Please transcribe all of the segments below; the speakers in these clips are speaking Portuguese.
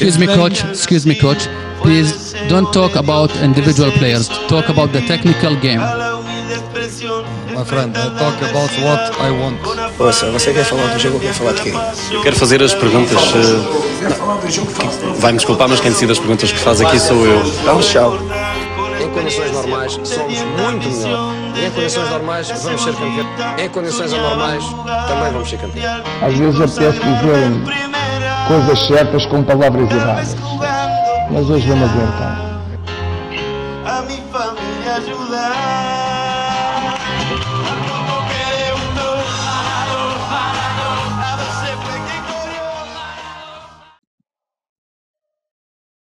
Excuse me, coach. Excuse me, coach. Please don't talk about individual players. Talk about the technical game. My friend, I talk about what I want. Ouça, você quer falar do jogo ou quer falar de quê? Eu quero fazer as perguntas. eh, Vai-me desculpar, mas quem decide as perguntas que faz aqui sou eu. Então, tchau. Em condições normais, somos muito melhor. Em condições normais, vamos ser campeões. Em condições anormais, também vamos ser campeões. Às vezes apetece dizer coisas certas com palavras erradas. Mas hoje vamos aguentar. a mi familia ayudar.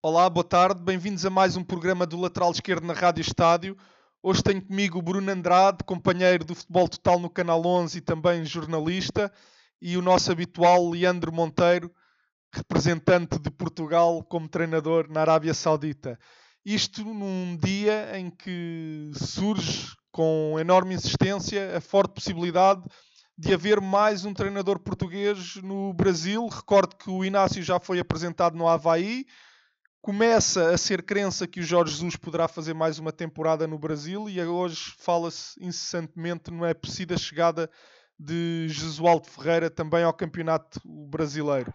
Olá, boa tarde, bem-vindos a mais um programa do Lateral Esquerdo na Rádio Estádio. Hoje tenho comigo o Bruno Andrade, companheiro do Futebol Total no Canal 11 e também jornalista, e o nosso habitual Leandro Monteiro, representante de Portugal como treinador na Arábia Saudita. Isto num dia em que surge com enorme insistência a forte possibilidade de haver mais um treinador português no Brasil. Recordo que o Inácio já foi apresentado no Havaí, começa a ser crença que o Jorge Jesus poderá fazer mais uma temporada no Brasil e hoje fala-se incessantemente não é possível chegada de Jesualdo Ferreira também ao campeonato brasileiro.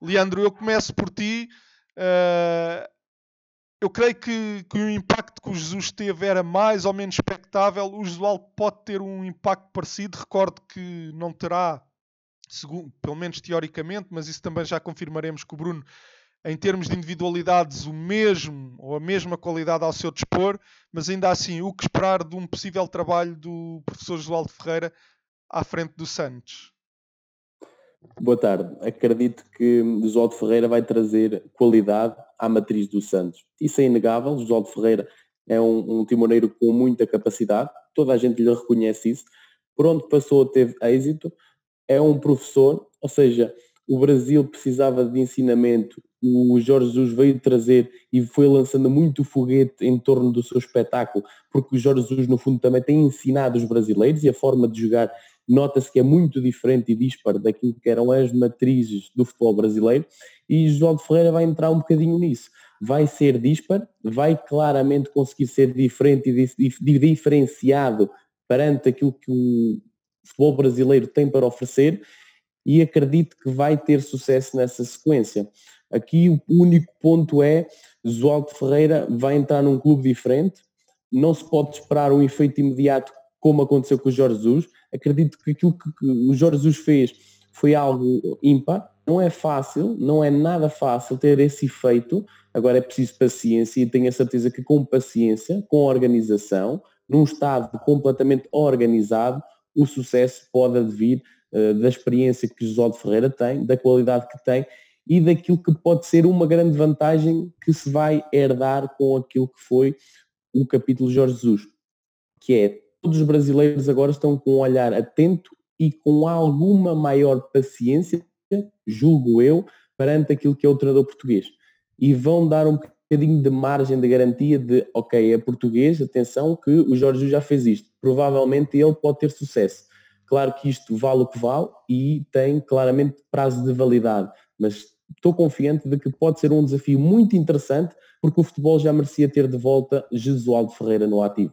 Leandro, eu começo por ti. Uh, eu creio que, que, o impacto que o Jesus teve era mais ou menos expectável. O Jesualdo pode ter um impacto parecido. Recordo que não terá, segundo, pelo menos teoricamente, mas isso também já confirmaremos com o Bruno, em termos de individualidades, o mesmo ou a mesma qualidade ao seu dispor, mas ainda assim, o que esperar de um possível trabalho do professor Josualdo Ferreira à frente do Santos? Boa tarde. Acredito que Josualdo Ferreira vai trazer qualidade à matriz do Santos. Isso é inegável. Josualdo Ferreira é um, um timoneiro com muita capacidade. Toda a gente lhe reconhece isso. Por onde passou teve êxito. É um professor, ou seja, o Brasil precisava de ensinamento. O Jorge Jesus veio trazer e foi lançando muito foguete em torno do seu espetáculo, porque o Jorge Jesus, no fundo, também tem ensinado os brasileiros e a forma de jogar nota-se que é muito diferente e dispar daquilo que eram as matrizes do futebol brasileiro. E João Ferreira vai entrar um bocadinho nisso. Vai ser dispar, vai claramente conseguir ser diferente e diferenciado perante aquilo que o futebol brasileiro tem para oferecer e acredito que vai ter sucesso nessa sequência. Aqui o único ponto é João Ferreira vai entrar num clube diferente, não se pode esperar um efeito imediato como aconteceu com o Jorge Jesus. Acredito que aquilo que o Jorge Jesus fez foi algo ímpar. Não é fácil, não é nada fácil ter esse efeito. Agora é preciso paciência e tenho a certeza que com paciência, com organização, num estado completamente organizado, o sucesso pode advir da experiência que José de Ferreira tem, da qualidade que tem e daquilo que pode ser uma grande vantagem que se vai herdar com aquilo que foi o capítulo Jorge Jesus, que é todos os brasileiros agora estão com um olhar atento e com alguma maior paciência, julgo eu, perante aquilo que é o treinador português. E vão dar um bocadinho de margem de garantia de, ok, é português, atenção que o Jorge Jesus já fez isto. Provavelmente ele pode ter sucesso. Claro que isto vale o que vale e tem claramente prazo de validade, mas estou confiante de que pode ser um desafio muito interessante, porque o futebol já merecia ter de volta Jesualdo Ferreira no ativo.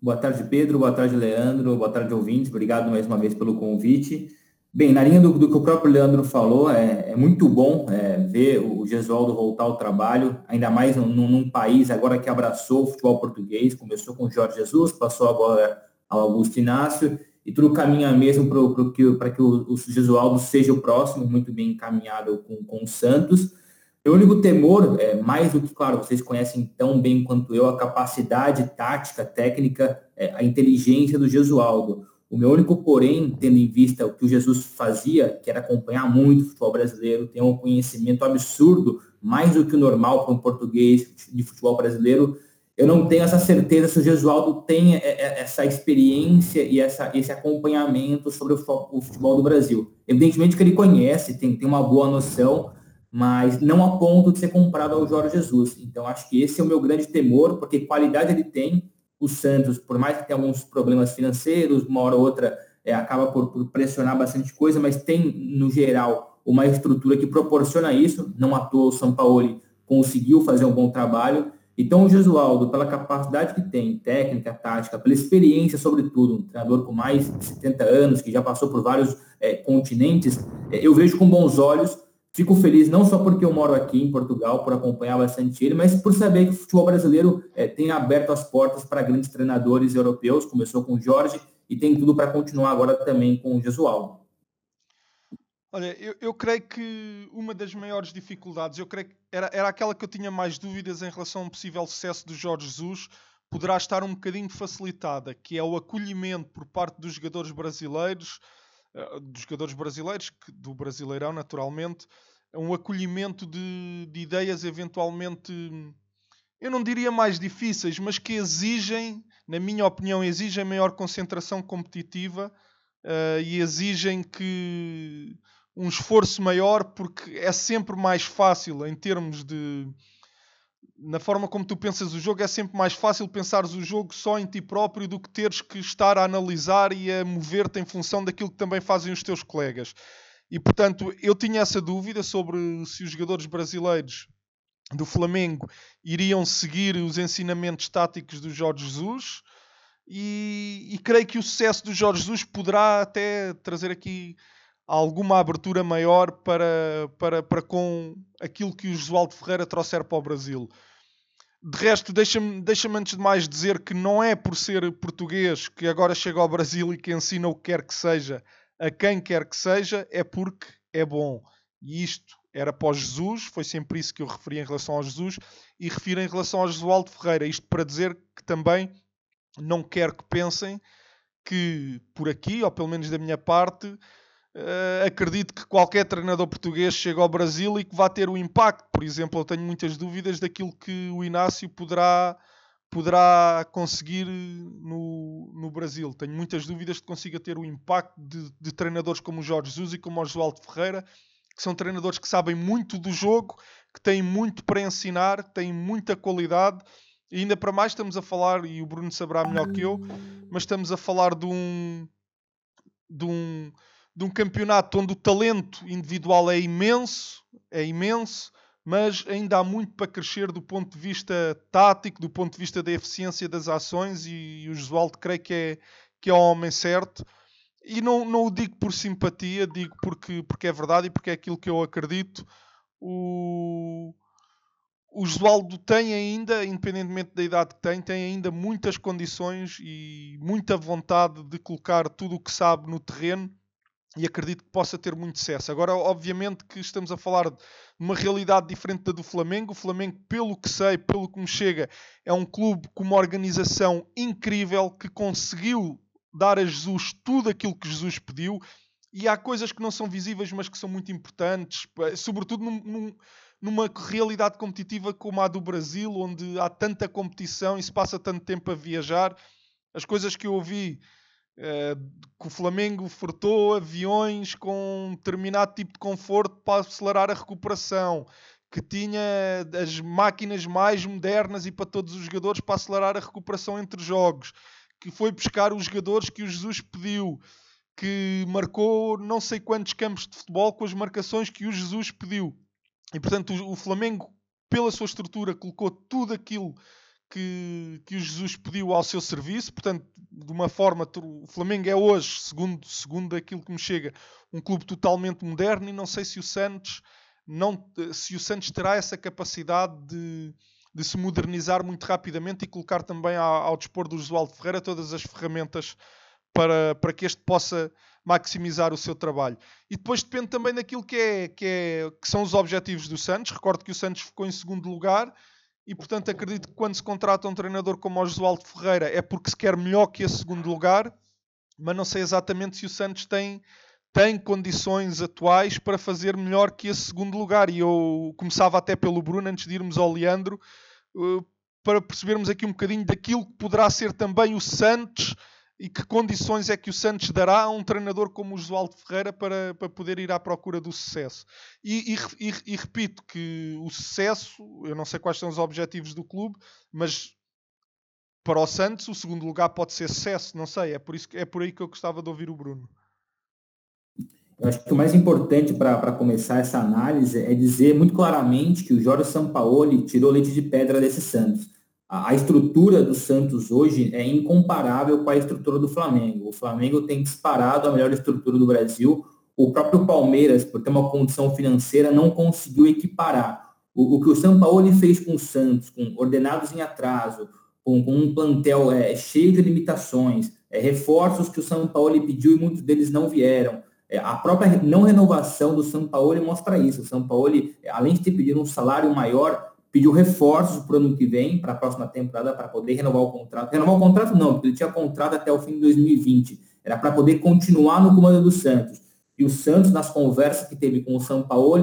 Boa tarde, Pedro. Boa tarde, Leandro. Boa tarde, ouvintes. Obrigado mais uma vez pelo convite. Bem, na linha do, do que o próprio Leandro falou, é, é muito bom é, ver o Gesualdo voltar ao trabalho, ainda mais num, num, país agora que abraçou o futebol português, começou com o Jorge Jesus, passou agora ao Augusto Inácio, e tudo caminha mesmo para que, que o, o Gesualdo seja o próximo, muito bem encaminhado com, com o Santos. O único temor, é, mais do que, claro, vocês conhecem tão bem quanto eu, a capacidade tática, técnica, é, a inteligência do Gesualdo. O meu único porém, tendo em vista o que o Jesus fazia, que era acompanhar muito o futebol brasileiro, ter um conhecimento absurdo, mais do que o normal para um português de futebol brasileiro, eu não tenho essa certeza se o Gesualdo tem é, é, essa experiência e essa, esse acompanhamento sobre o futebol do Brasil. Evidentemente que ele conhece, tem, tem uma boa noção, mas não a ponto de ser comprado ao Jorge Jesus. Então acho que esse é o meu grande temor, porque qualidade ele tem, o Santos, por mais que tenha alguns problemas financeiros, uma hora ou outra é, acaba por, por pressionar bastante coisa, mas tem, no geral, uma estrutura que proporciona isso. Não à toa o Sampaoli conseguiu fazer um bom trabalho. Então o Gesualdo, pela capacidade que tem, técnica, tática, pela experiência, sobretudo, um treinador com mais de 70 anos, que já passou por vários é, continentes, é, eu vejo com bons olhos. Fico feliz não só porque eu moro aqui em Portugal, por acompanhar bastante ele, mas por saber que o futebol brasileiro é, tem aberto as portas para grandes treinadores europeus. Começou com o Jorge e tem tudo para continuar agora também com o Gesualdo. Olha, eu, eu, creio que uma das maiores dificuldades, eu creio que era, era aquela que eu tinha mais dúvidas em relação a um possível sucesso do Jorge Jesus, poderá estar um bocadinho facilitada, que é o acolhimento por parte dos jogadores brasileiros, uh, dos jogadores brasileiros, do Brasileirão naturalmente, um acolhimento de, de ideias eventualmente, eu não diria mais difíceis, mas que exigem, na minha opinião, exigem maior concentração competitiva uh, e exigem que um esforço maior porque é sempre mais fácil em termos de na forma como tu pensas o jogo é sempre mais fácil pensares o jogo só em ti próprio do que teres que estar a analisar e a mover-te em função daquilo que também fazem os teus colegas. E portanto, eu tinha essa dúvida sobre se os jogadores brasileiros do Flamengo iriam seguir os ensinamentos táticos do Jorge Jesus. E, e creio que o sucesso do Jorge Jesus poderá até trazer aqui alguma abertura maior para, para, para com aquilo que o Josualdo Ferreira trouxer para o Brasil. De resto, deixa-me deixa antes de mais dizer que não é por ser português que agora chega ao Brasil e que ensina o que quer que seja a quem quer que seja, é porque é bom. E isto era o Jesus, foi sempre isso que eu referi em relação ao Jesus, e refiro em relação ao Josualdo Ferreira. Isto para dizer que também não quero que pensem que por aqui, ou pelo menos da minha parte, Uh, acredito que qualquer treinador português chega ao Brasil e que vá ter um impacto. Por exemplo, eu tenho muitas dúvidas daquilo que o Inácio poderá, poderá conseguir no, no Brasil. Tenho muitas dúvidas de que consiga ter o impacto de, de treinadores como o Jorge Jesus e como o Josualdo Ferreira, que são treinadores que sabem muito do jogo, que têm muito para ensinar, têm muita qualidade. E ainda para mais estamos a falar, e o Bruno saberá melhor que eu, mas estamos a falar de um, de um de um campeonato onde o talento individual é imenso, é imenso, mas ainda há muito para crescer do ponto de vista tático, do ponto de vista da eficiência das ações, e, e o Josualdo creio que é, que é o homem certo. E não, não o digo por simpatia, digo porque, porque é verdade e porque é aquilo que eu acredito. O, o Josualdo tem ainda, independentemente da idade que tem, tem ainda muitas condições e muita vontade de colocar tudo o que sabe no terreno e acredito que possa ter muito sucesso. Agora, obviamente que estamos a falar de uma realidade diferente da do Flamengo. O Flamengo, pelo que sei, pelo que me chega, é um clube com uma organização incrível que conseguiu dar a Jesus tudo aquilo que Jesus pediu. E há coisas que não são visíveis, mas que são muito importantes, sobretudo num, num, numa realidade competitiva como a do Brasil, onde há tanta competição e se passa tanto tempo a viajar. As coisas que eu ouvi que o Flamengo furtou aviões com um determinado tipo de conforto para acelerar a recuperação, que tinha as máquinas mais modernas e para todos os jogadores para acelerar a recuperação entre jogos, que foi buscar os jogadores que o Jesus pediu, que marcou não sei quantos campos de futebol com as marcações que o Jesus pediu. E portanto, o Flamengo, pela sua estrutura, colocou tudo aquilo que, que o Jesus pediu ao seu serviço. Portanto, de uma forma, o Flamengo é hoje, segundo, segundo aquilo que me chega, um clube totalmente moderno e não sei se o Santos não, se o Santos terá essa capacidade de, de se modernizar muito rapidamente e colocar também ao, ao dispor do Josualdo Ferreira todas as ferramentas para, para que este possa maximizar o seu trabalho. E depois depende também daquilo que, é, que, é, que são os objetivos do Santos. Recordo que o Santos ficou em segundo lugar e portanto acredito que quando se contrata um treinador como o Josualdo Ferreira é porque se quer melhor que esse segundo lugar, mas não sei exatamente se o Santos tem, tem condições atuais para fazer melhor que esse segundo lugar. E eu começava até pelo Bruno, antes de irmos ao Leandro, eh, para percebermos aqui um bocadinho daquilo que poderá ser também o Santos e que condições é que o Santos dará a um treinador como o Josualdo Ferreira para, para poder ir à procura do sucesso. E, e, e, e, repito que o sucesso, eu não sei quais são os objetivos do clube, mas para o Santos o segundo lugar pode ser sucesso, não sei, é por, isso, é por aí que eu gostava de ouvir o Bruno. Eu acho que o mais importante para começar essa análise é dizer muito claramente que o Jorge Sampaoli tirou leite de pedra desse Santos. A, estrutura do Santos hoje é incomparável com a estrutura do Flamengo. O Flamengo tem disparado a melhor estrutura do Brasil. O próprio Palmeiras, por ter uma condição financeira, não conseguiu equiparar. O, o que o Sampaoli fez com o Santos, com ordenados em atraso, com, com um plantel é, cheio de limitações, é, reforços que o São Paulo pediu e muitos deles não vieram. É, a própria não renovação do São Paulo mostra isso. O São Paulo, além de ter pedido um salário maior, pediu reforços para o ano que vem, para a próxima temporada, para poder renovar o contrato. Renovar o contrato não, porque ele tinha contrato até o fim de 2020. Era para poder continuar no comando do Santos. E o Santos, nas conversas que teve com o São Paulo,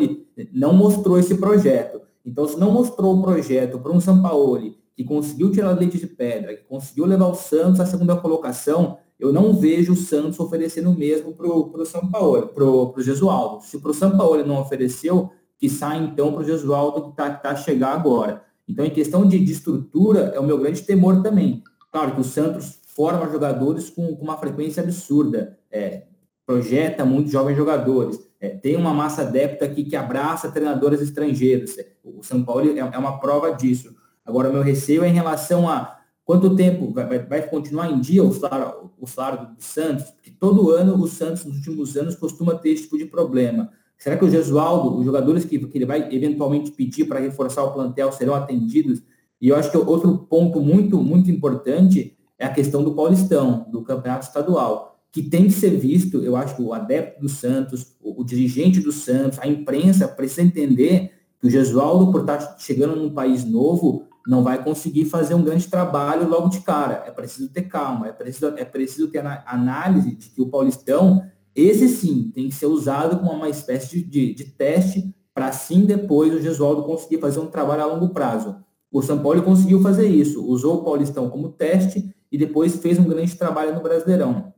não mostrou esse projeto. Então, se não mostrou o projeto para um São Paulo que conseguiu tirar leite de pedra, que conseguiu levar o Santos à segunda colocação, eu não vejo o Santos oferecendo o mesmo para o São Paulo, para o Gesualdo. Se para o São Paulo não ofereceu, que sai então para o Gesualdo que está tá a chegar agora. Então, em questão de, de, estrutura, é o meu grande temor também. Claro que o Santos forma jogadores com, com uma frequência absurda, é, projeta muitos jovens jogadores, é, tem uma massa adepta aqui que abraça treinadores estrangeiros. O São Paulo é, é uma prova disso. Agora, meu receio é em relação a quanto tempo vai, vai continuar em dia o salário, o salário do Santos, porque todo ano o Santos, nos últimos anos, costuma ter esse tipo de problema. Será que o Gesualdo, os jogadores que, que ele vai eventualmente pedir para reforçar o plantel serão atendidos? E eu acho que outro ponto muito, muito importante é a questão do Paulistão, do campeonato estadual, que tem que ser visto, eu acho que o adepto do Santos, o, o dirigente do Santos, a imprensa precisa entender que o Gesualdo, por estar chegando num país novo, não vai conseguir fazer um grande trabalho logo de cara. É preciso ter calma, é preciso, é preciso ter análise de que o Paulistão, esse sim, tem que ser usado como uma espécie de, de, de teste para sim depois o Gesualdo conseguir fazer um trabalho a longo prazo. O São Paulo conseguiu fazer isso, usou o Paulistão como teste e depois fez um grande trabalho no Brasileirão.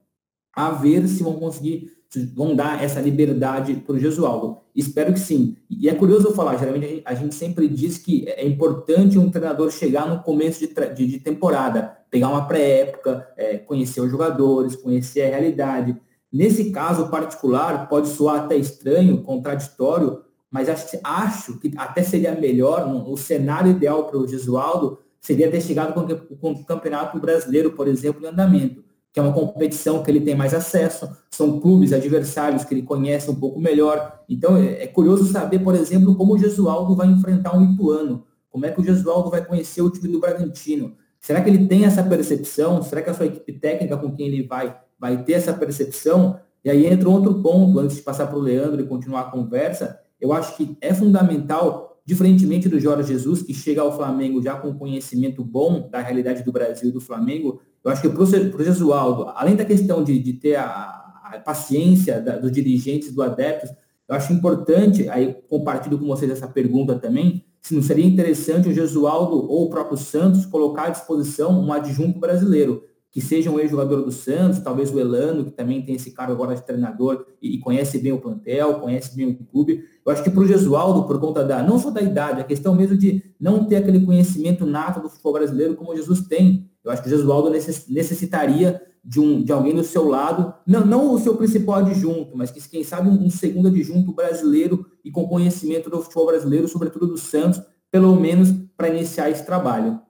A ver se vão conseguir vão dar essa liberdade para o Gesualdo. Espero que sim. E é curioso eu falar, geralmente a gente sempre diz que é importante um treinador chegar no começo de, de, de temporada, pegar uma pré-época, é, conhecer os jogadores, conhecer a realidade. Nesse caso particular, pode soar até estranho, contraditório, mas acho, que até seria melhor, o cenário ideal para o Gesualdo seria ter chegado com, com o Campeonato Brasileiro, por exemplo, em andamento que é uma competição que ele tem mais acesso, são clubes adversários que ele conhece um pouco melhor. Então é, é curioso saber, por exemplo, como o Gesualdo vai enfrentar um Ituano, como é que o Gesualdo vai conhecer o time do Bragantino. Será que ele tem essa percepção? Será que a sua equipe técnica com quem ele vai vai ter essa percepção? E aí entra outro ponto, antes de passar para o Leandro e continuar a conversa, eu acho que é fundamental, diferentemente do Jorge Jesus, que chega ao Flamengo já com conhecimento bom da realidade do Brasil e do Flamengo, eu acho que para o Jesualdo, além da questão de, de ter a, a paciência da, dos dirigentes, do adeptos, eu acho importante, aí compartilho com vocês essa pergunta também, se não seria interessante o Jesualdo ou o próprio Santos colocar à disposição um adjunto brasileiro, que seja um ex-jogador do Santos, talvez o Elano, que também tem esse cargo agora de treinador e, conhece bem o plantel, conhece bem o clube. Eu acho que para o Jesualdo, por conta da, não só da idade, a questão mesmo de não ter aquele conhecimento nato do futebol brasileiro como o Jesus tem, eu acho que o Jesualdo necessitaria de, um, de alguém do seu lado, não, não o seu principal adjunto, mas que, quem sabe, um, um segundo adjunto brasileiro e com conhecimento do futebol brasileiro, sobretudo do Santos, pelo menos para iniciar esse trabalho.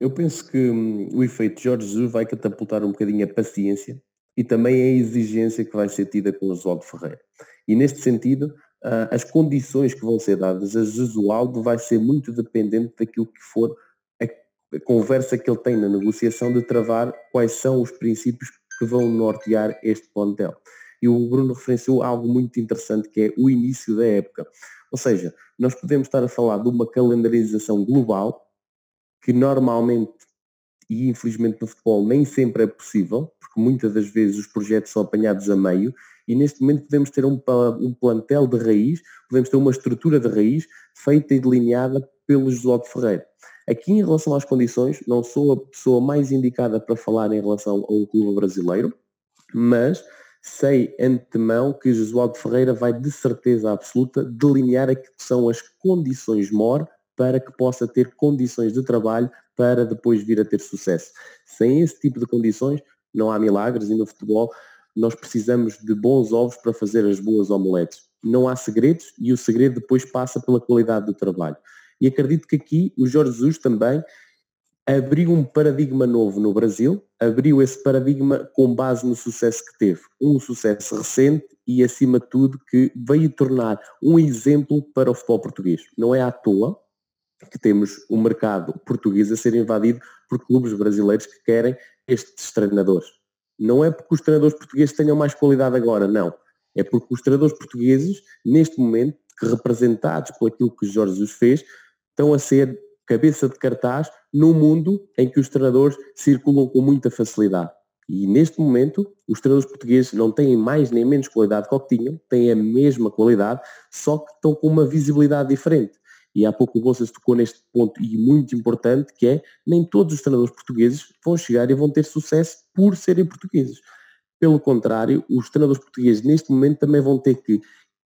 Eu penso que hum, o efeito Jorge Jesus vai catapultar um bocadinho a paciência e também a exigência que vai ser tida com o Oswaldo Ferreira. E neste sentido, uh, as condições que vão ser dadas a Jesualdo vai ser muito dependente daquilo que for a conversa que ele tem na negociação de travar quais são os princípios que vão nortear este plantel. E o Bruno referenciou algo muito interessante que é o início da época. Ou seja, nós podemos estar a falar de uma calendarização global que normalmente e infelizmente no futebol nem sempre é possível, porque muitas das vezes os projetos são apanhados a meio e neste momento podemos ter um, um plantel de raiz, podemos ter uma estrutura de raiz feita e delineada pelo José Ferreira. Aqui, em relação às condições, não sou a pessoa mais indicada para falar em relação a um clube brasileiro, mas sei antemão que Josualdo Ferreira vai de certeza absoluta delinear aquilo que são as condições MOR para que possa ter condições de trabalho para depois vir a ter sucesso. Sem esse tipo de condições, não há milagres e no futebol nós precisamos de bons ovos para fazer as boas omeletes. Não há segredos e o segredo depois passa pela qualidade do trabalho. E acredito que aqui o Jorge Jesus também abriu um paradigma novo no Brasil, abriu esse paradigma com base no sucesso que teve. Um sucesso recente e, acima de tudo, que veio tornar um exemplo para o futebol português. Não é à toa que temos o mercado português a ser invadido por clubes brasileiros que querem estes treinadores. Não é porque os treinadores portugueses tenham mais qualidade agora, não. É porque os treinadores portugueses, neste momento, representados por aquilo que Jorge Jesus fez, estão a ser cabeça de cartaz num mundo em que os treinadores circulam com muita facilidade. E neste momento, os treinadores portugueses não têm mais nem menos qualidade que o que tinham, têm a mesma qualidade, só que estão com uma visibilidade diferente. E há pouco o Bolsas tocou neste ponto e muito importante, que é nem todos os treinadores portugueses vão chegar e vão ter sucesso por serem portugueses. Pelo contrário, os treinadores portugueses neste momento também vão ter que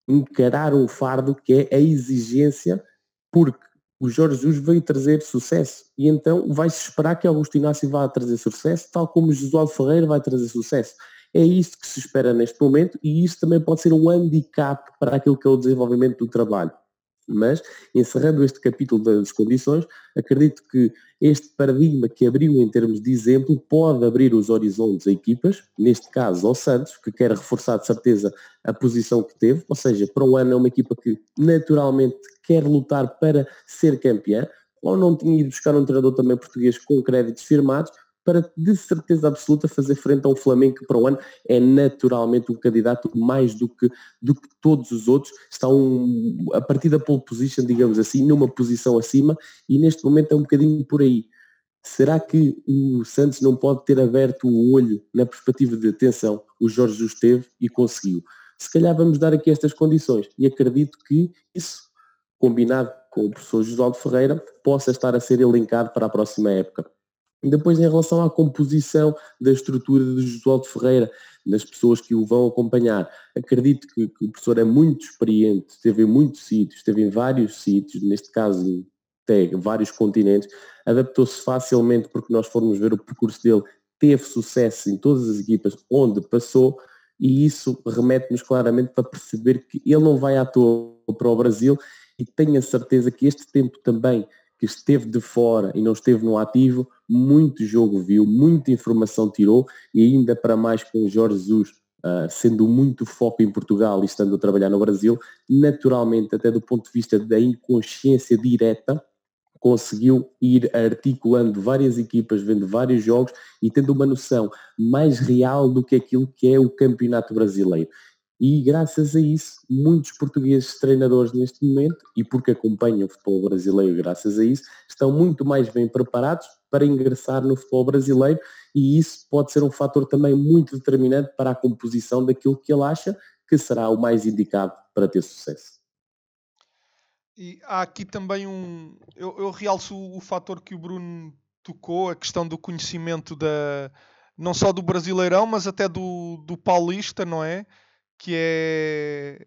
encarar um fardo que é a exigência, porque o Jorge Jesus veio trazer sucesso e então vai-se esperar que Augusto Inácio vá trazer sucesso, tal como o Josualdo Ferreira vai trazer sucesso. É isso que se espera neste momento e isso também pode ser um handicap para aquilo que é o desenvolvimento do trabalho. Mas, encerrando este capítulo das condições, acredito que este paradigma que abriu em termos de exemplo pode abrir os horizontes a equipas, neste caso ao Santos, que quer reforçar de certeza a posição que teve, ou seja, para o ano é uma equipa que naturalmente quer lutar para ser campeã, ou não tinha ido buscar um treinador também português com créditos firmados, para de certeza absoluta fazer frente a um Flamengo que para o ano é naturalmente um candidato mais do que, do que todos os outros, está um, a partir da pole position, digamos assim, numa posição acima e neste momento é um bocadinho por aí. Será que o Santos não pode ter aberto o olho na perspectiva de atenção? O Jorge Jesus teve e conseguiu. Se calhar vamos dar aqui estas condições e acredito que isso, combinado com o professor Josualdo Ferreira, possa estar a ser elencado para a próxima época. Depois, em relação à composição da estrutura de Josualdo Ferreira, das pessoas que o vão acompanhar, acredito que, que, o professor é muito experiente, esteve em muitos sítios, esteve em vários sítios, neste caso até vários continentes, adaptou-se facilmente porque nós formos ver o percurso dele, teve sucesso em todas as equipas onde passou e isso remete-nos claramente para perceber que ele não vai à toa para o Brasil e tenho a certeza que este tempo também que esteve de fora e não esteve no ativo, muito jogo viu, muita informação tirou e ainda para mais com o Jorge Jesus uh, sendo muito foco em Portugal e estando a trabalhar no Brasil, naturalmente até do ponto de vista da inconsciência direta, conseguiu ir articulando várias equipas, vendo vários jogos e tendo uma noção mais real do que aquilo que é o campeonato brasileiro. E graças a isso, muitos portugueses treinadores neste momento, e porque acompanham o futebol brasileiro graças a isso, estão muito mais bem preparados para ingressar no futebol brasileiro e isso pode ser um fator também muito determinante para a composição daquilo que ele acha que será o mais indicado para ter sucesso. E há aqui também um. Eu, eu realço o, o fator que o Bruno tocou, a questão do conhecimento da não só do Brasileirão, mas até do, do Paulista, não é? Que é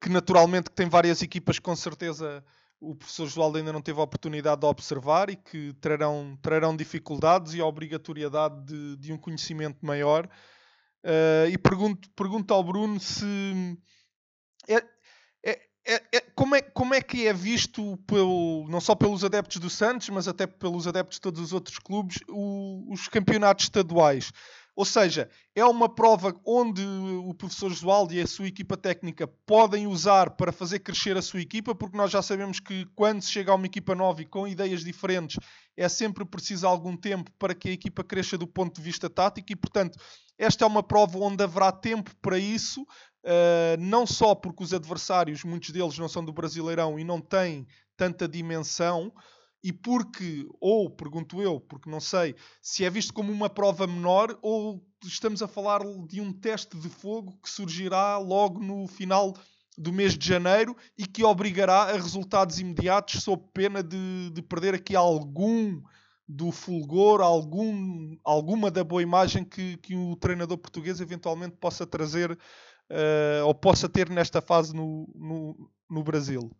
que naturalmente tem várias equipas com certeza o professor Joaldo ainda não teve a oportunidade de observar e que trarão, trarão dificuldades e a obrigatoriedade de, de um conhecimento maior. Uh, e pergunto, pergunto ao Bruno se é, é, é, é, como, é, como é que é visto pelo, não só pelos adeptos do Santos, mas até pelos adeptos de todos os outros clubes, o, os campeonatos estaduais. Ou seja, é uma prova onde o professor Josualdo e a sua equipa técnica podem usar para fazer crescer a sua equipa, porque nós já sabemos que quando se chega a uma equipa nova e com ideias diferentes, é sempre preciso algum tempo para que a equipa cresça do ponto de vista tático e, portanto, esta é uma prova onde haverá tempo para isso, uh, não só porque os adversários, muitos deles não são do Brasileirão e não têm tanta dimensão, e porque, ou pergunto eu, porque não sei, se é visto como uma prova menor ou estamos a falar de um teste de fogo que surgirá logo no final do mês de janeiro e que obrigará a resultados imediatos sob pena de, de perder aqui algum do fulgor, algum, alguma da boa imagem que, que o treinador português eventualmente possa trazer uh, ou possa ter nesta fase no, no, no Brasil.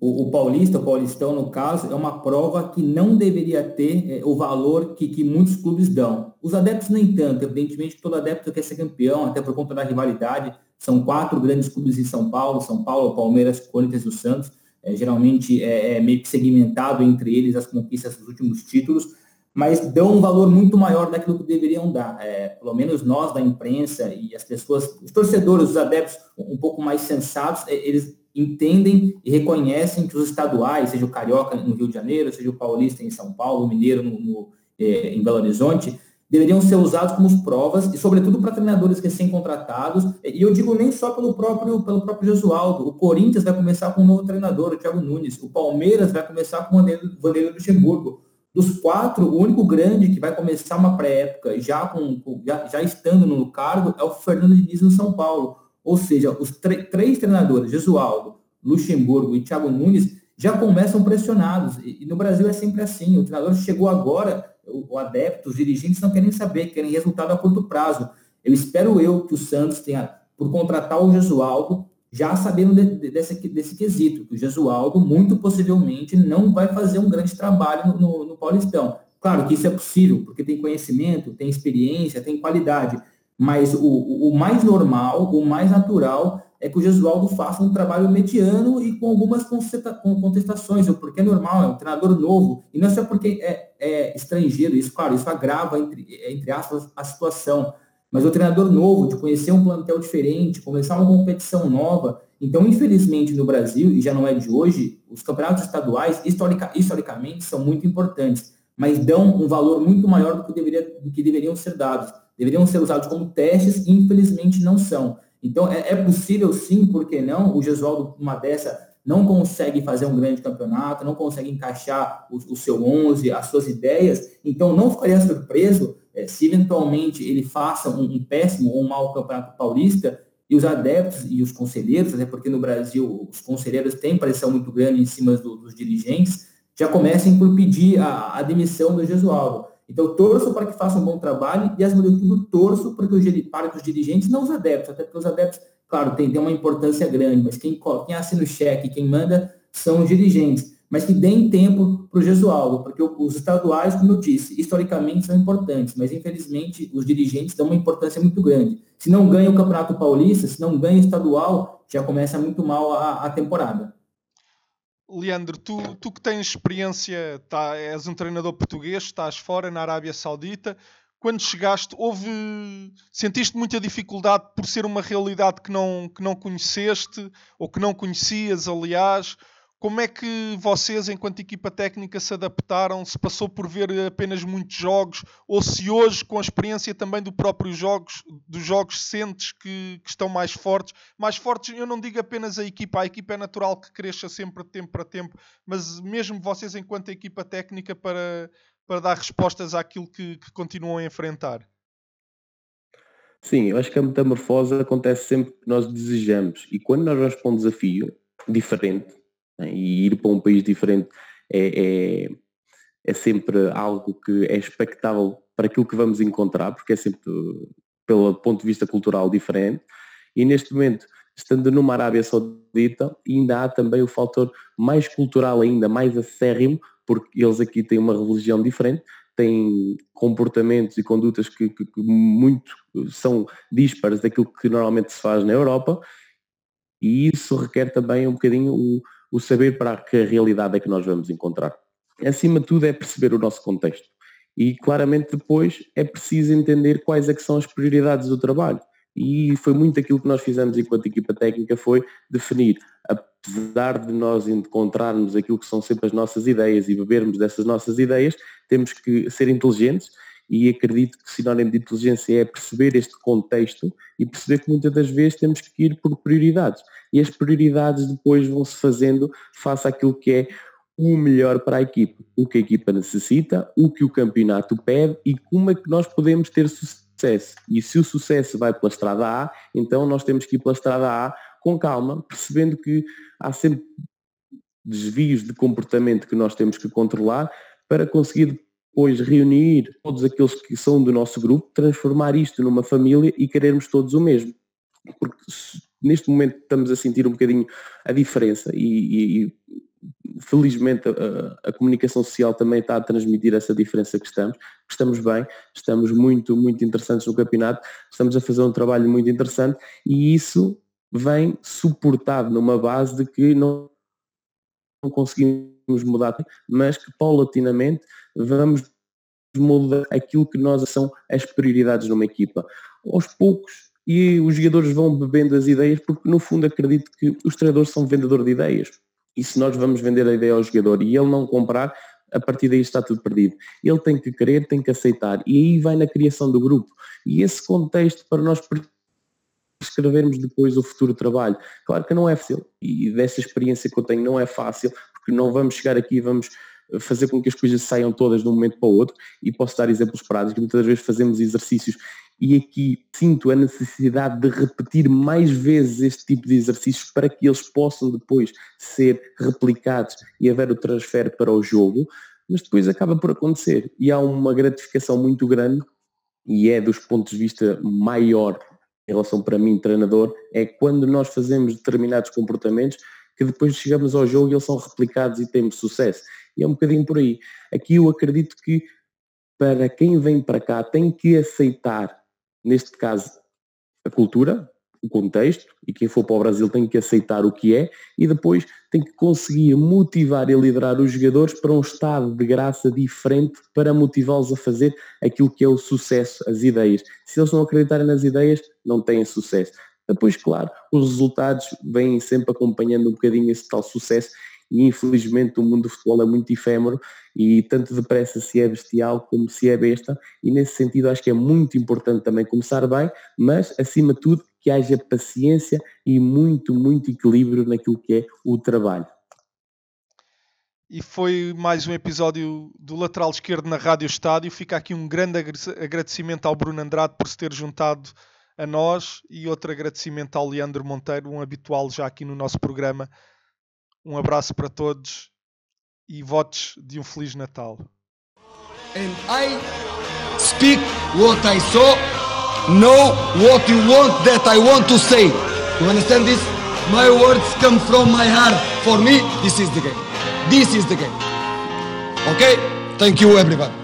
O, o, Paulista, o Paulistão, no caso, é uma prova que não deveria ter é, o valor que, que, muitos clubes dão. Os adeptos, nem tanto. Evidentemente, todo adepto quer ser campeão, até por conta da rivalidade. São quatro grandes clubes em São Paulo, São Paulo, Palmeiras, Corinthians e o Santos. É, geralmente é, é, meio que segmentado entre eles as conquistas dos últimos títulos, mas dão um valor muito maior daquilo que deveriam dar. É, pelo menos nós da imprensa e as pessoas, os torcedores, os adeptos um pouco mais sensatos, é, eles entendem e reconhecem que os estaduais, seja o Carioca no Rio de Janeiro, seja o Paulista em São Paulo, o Mineiro no, no, eh, em Belo Horizonte, deveriam ser usados como provas, e sobretudo para treinadores recém-contratados, e eu digo nem só pelo próprio, pelo próprio Jesualdo, o Corinthians vai começar com um novo treinador, o Thiago Nunes, o Palmeiras vai começar com o Vanderlei Luxemburgo, dos quatro, o único grande que vai começar uma pré-época já, com, já, já estando no cargo é o Fernando Diniz no São Paulo. Ou seja, os três treinadores, Jesualdo, Luxemburgo e Thiago Nunes, já começam pressionados. E, e, no Brasil é sempre assim. O treinador chegou agora, o, o adepto, os dirigentes não querem saber, querem resultado a curto prazo. Eu espero eu que o Santos tenha, por contratar o Jesualdo, já sabendo de, de, desse, desse quesito, que o Jesualdo muito possivelmente não vai fazer um grande trabalho no, no, no Paulistão. Claro que isso é possível, porque tem conhecimento, tem experiência, tem qualidade, mas o, o mais normal, o mais natural é que o Jesualdo faça um trabalho mediano e com algumas contestações, porque é normal, é um treinador novo, e não é só porque é, é estrangeiro, isso, claro, isso agrava, entre, entre aspas, a situação, mas o treinador novo, de conhecer um plantel diferente, começar uma competição nova, então, infelizmente, no Brasil, e já não é de hoje, os campeonatos estaduais, historica, historicamente, são muito importantes, mas dão um valor muito maior do que, deveria, do que deveriam ser dados deveriam ser usados como testes e infelizmente não são. Então é, é possível sim, por que não? O Gesualdo, uma dessa, não consegue fazer um grande campeonato, não consegue encaixar o, o seu 11, as suas ideias, então não ficaria surpreso é, se eventualmente ele faça um, um péssimo ou um mau campeonato paulista e os adeptos e os conselheiros, até porque no Brasil os conselheiros têm pressão muito grande em cima do, dos dirigentes, já comecem por pedir a, a demissão do Gesualdo. Então, torço para que faça um bom trabalho e, acima de tudo, torço para que, os, dirigentes, não os adeptos, até porque os adeptos, claro, têm, têm uma importância grande, mas quem, quem assina o cheque, quem manda, são os dirigentes. Mas que deem tempo para o Gesualdo, porque os estaduais, como eu disse, historicamente são importantes, mas infelizmente os dirigentes dão uma importância muito grande. Se não ganha o Campeonato Paulista, se não ganha o estadual, já começa muito mal a, a temporada. Leandro, tu, tu que tens experiência, tá, és um treinador português, estás fora na Arábia Saudita. Quando chegaste, houve. Sentiste muita dificuldade por ser uma realidade que não, que não conheceste, ou que não conhecias, aliás. Como é que vocês, enquanto equipa técnica, se adaptaram? Se passou por ver apenas muitos jogos? Ou se hoje, com a experiência também do próprio jogos, dos jogos, sentes que, que, estão mais fortes? Mais fortes, eu não digo apenas a equipa, a equipa é natural que cresça sempre de tempo para tempo, mas mesmo vocês, enquanto equipa técnica, para, para dar respostas àquilo que, que continuam a enfrentar? Sim, eu acho que a metamorfose acontece sempre que nós desejamos. E quando nós vamos para um desafio diferente? E ir para um país diferente é, é, é, sempre algo que é expectável para aquilo que vamos encontrar, porque é sempre pelo ponto de vista cultural diferente. E neste momento, estando numa Arábia Saudita, ainda há também o fator mais cultural ainda, mais acérrimo, porque eles aqui têm uma religião diferente, têm comportamentos e condutas que, que, que muito são dispares daquilo que normalmente se faz na Europa, e isso requer também um bocadinho o, o saber para que realidade é que nós vamos encontrar. Acima de tudo é perceber o nosso contexto. E claramente depois é preciso entender quais é que são as prioridades do trabalho. E foi muito aquilo que nós fizemos enquanto equipa técnica, foi definir, apesar de nós encontrarmos aquilo que são sempre as nossas ideias e bebermos dessas nossas ideias, temos que ser inteligentes e acredito que sinónimo de inteligência é perceber este contexto e perceber que muitas das vezes temos que ir por prioridades. E as prioridades depois vão-se fazendo face àquilo que é o melhor para a equipe, o que a equipa necessita, o que o campeonato pede e como é que nós podemos ter sucesso. E se o sucesso vai pela estrada A, então nós temos que ir pela estrada A com calma, percebendo que há sempre desvios de comportamento que nós temos que controlar para conseguir depois reunir todos aqueles que são do nosso grupo, transformar isto numa família e querermos todos o mesmo. Porque neste momento estamos a sentir um bocadinho a diferença e, e, felizmente a, a, comunicação social também está a transmitir essa diferença que estamos. Estamos bem, estamos muito, muito interessantes no campeonato, estamos a fazer um trabalho muito interessante e isso vem suportado numa base de que não, não conseguimos mudar, mas que paulatinamente vamos mudar aquilo que nós são as prioridades numa equipa. Aos poucos e os jogadores vão bebendo as ideias, porque no fundo acredito que os treinadores são vendedor de ideias. E se nós vamos vender a ideia ao jogador e ele não comprar, a partir daí está tudo perdido. Ele tem que querer, tem que aceitar. E aí vai na criação do grupo. E esse contexto para nós escrevermos depois o futuro trabalho. Claro que não é fácil. E dessa experiência que eu tenho não é fácil, porque não vamos chegar aqui e vamos fazer com que as coisas saiam todas de um momento para o outro e posso dar exemplos práticos, muitas vezes fazemos exercícios e aqui sinto a necessidade de repetir mais vezes este tipo de exercícios para que eles possam depois ser replicados e haver o transfer para o jogo, mas depois acaba por acontecer e há uma gratificação muito grande e é dos pontos de vista maior em relação para mim, treinador, é quando nós fazemos determinados comportamentos que depois chegamos ao jogo e eles são replicados e temos sucesso. E é um bocadinho por aí. Aqui eu acredito que para quem vem para cá tem que aceitar neste caso, a cultura, o contexto, e quem for para o Brasil tem que aceitar o que é, e depois tem que conseguir motivar e liderar os jogadores para um estado de graça diferente para motivá-los a fazer aquilo que é o sucesso, as ideias. Se eles não acreditarem nas ideias, não têm sucesso. Depois, claro, os resultados vêm sempre acompanhando um bocadinho esse tal sucesso e infelizmente o mundo do futebol é muito efêmero e tanto depressa se é bestial como se é besta e nesse sentido acho que é muito importante também começar bem, mas acima de tudo que haja paciência e muito, muito equilíbrio naquilo que é o trabalho. E foi mais um episódio do Lateral Esquerdo na Rádio Estádio. Fica aqui um grande agradecimento ao Bruno Andrade por se ter juntado a nós e outro agradecimento ao Leandro Monteiro, um habitual já aqui no nosso programa um abraço para todos e votos de um Feliz Natal. And I speak what I saw, know what you want that I want to say. You understand this? My words come from my heart. For me, this is the game. This is the game. Okay? Thank you, everybody.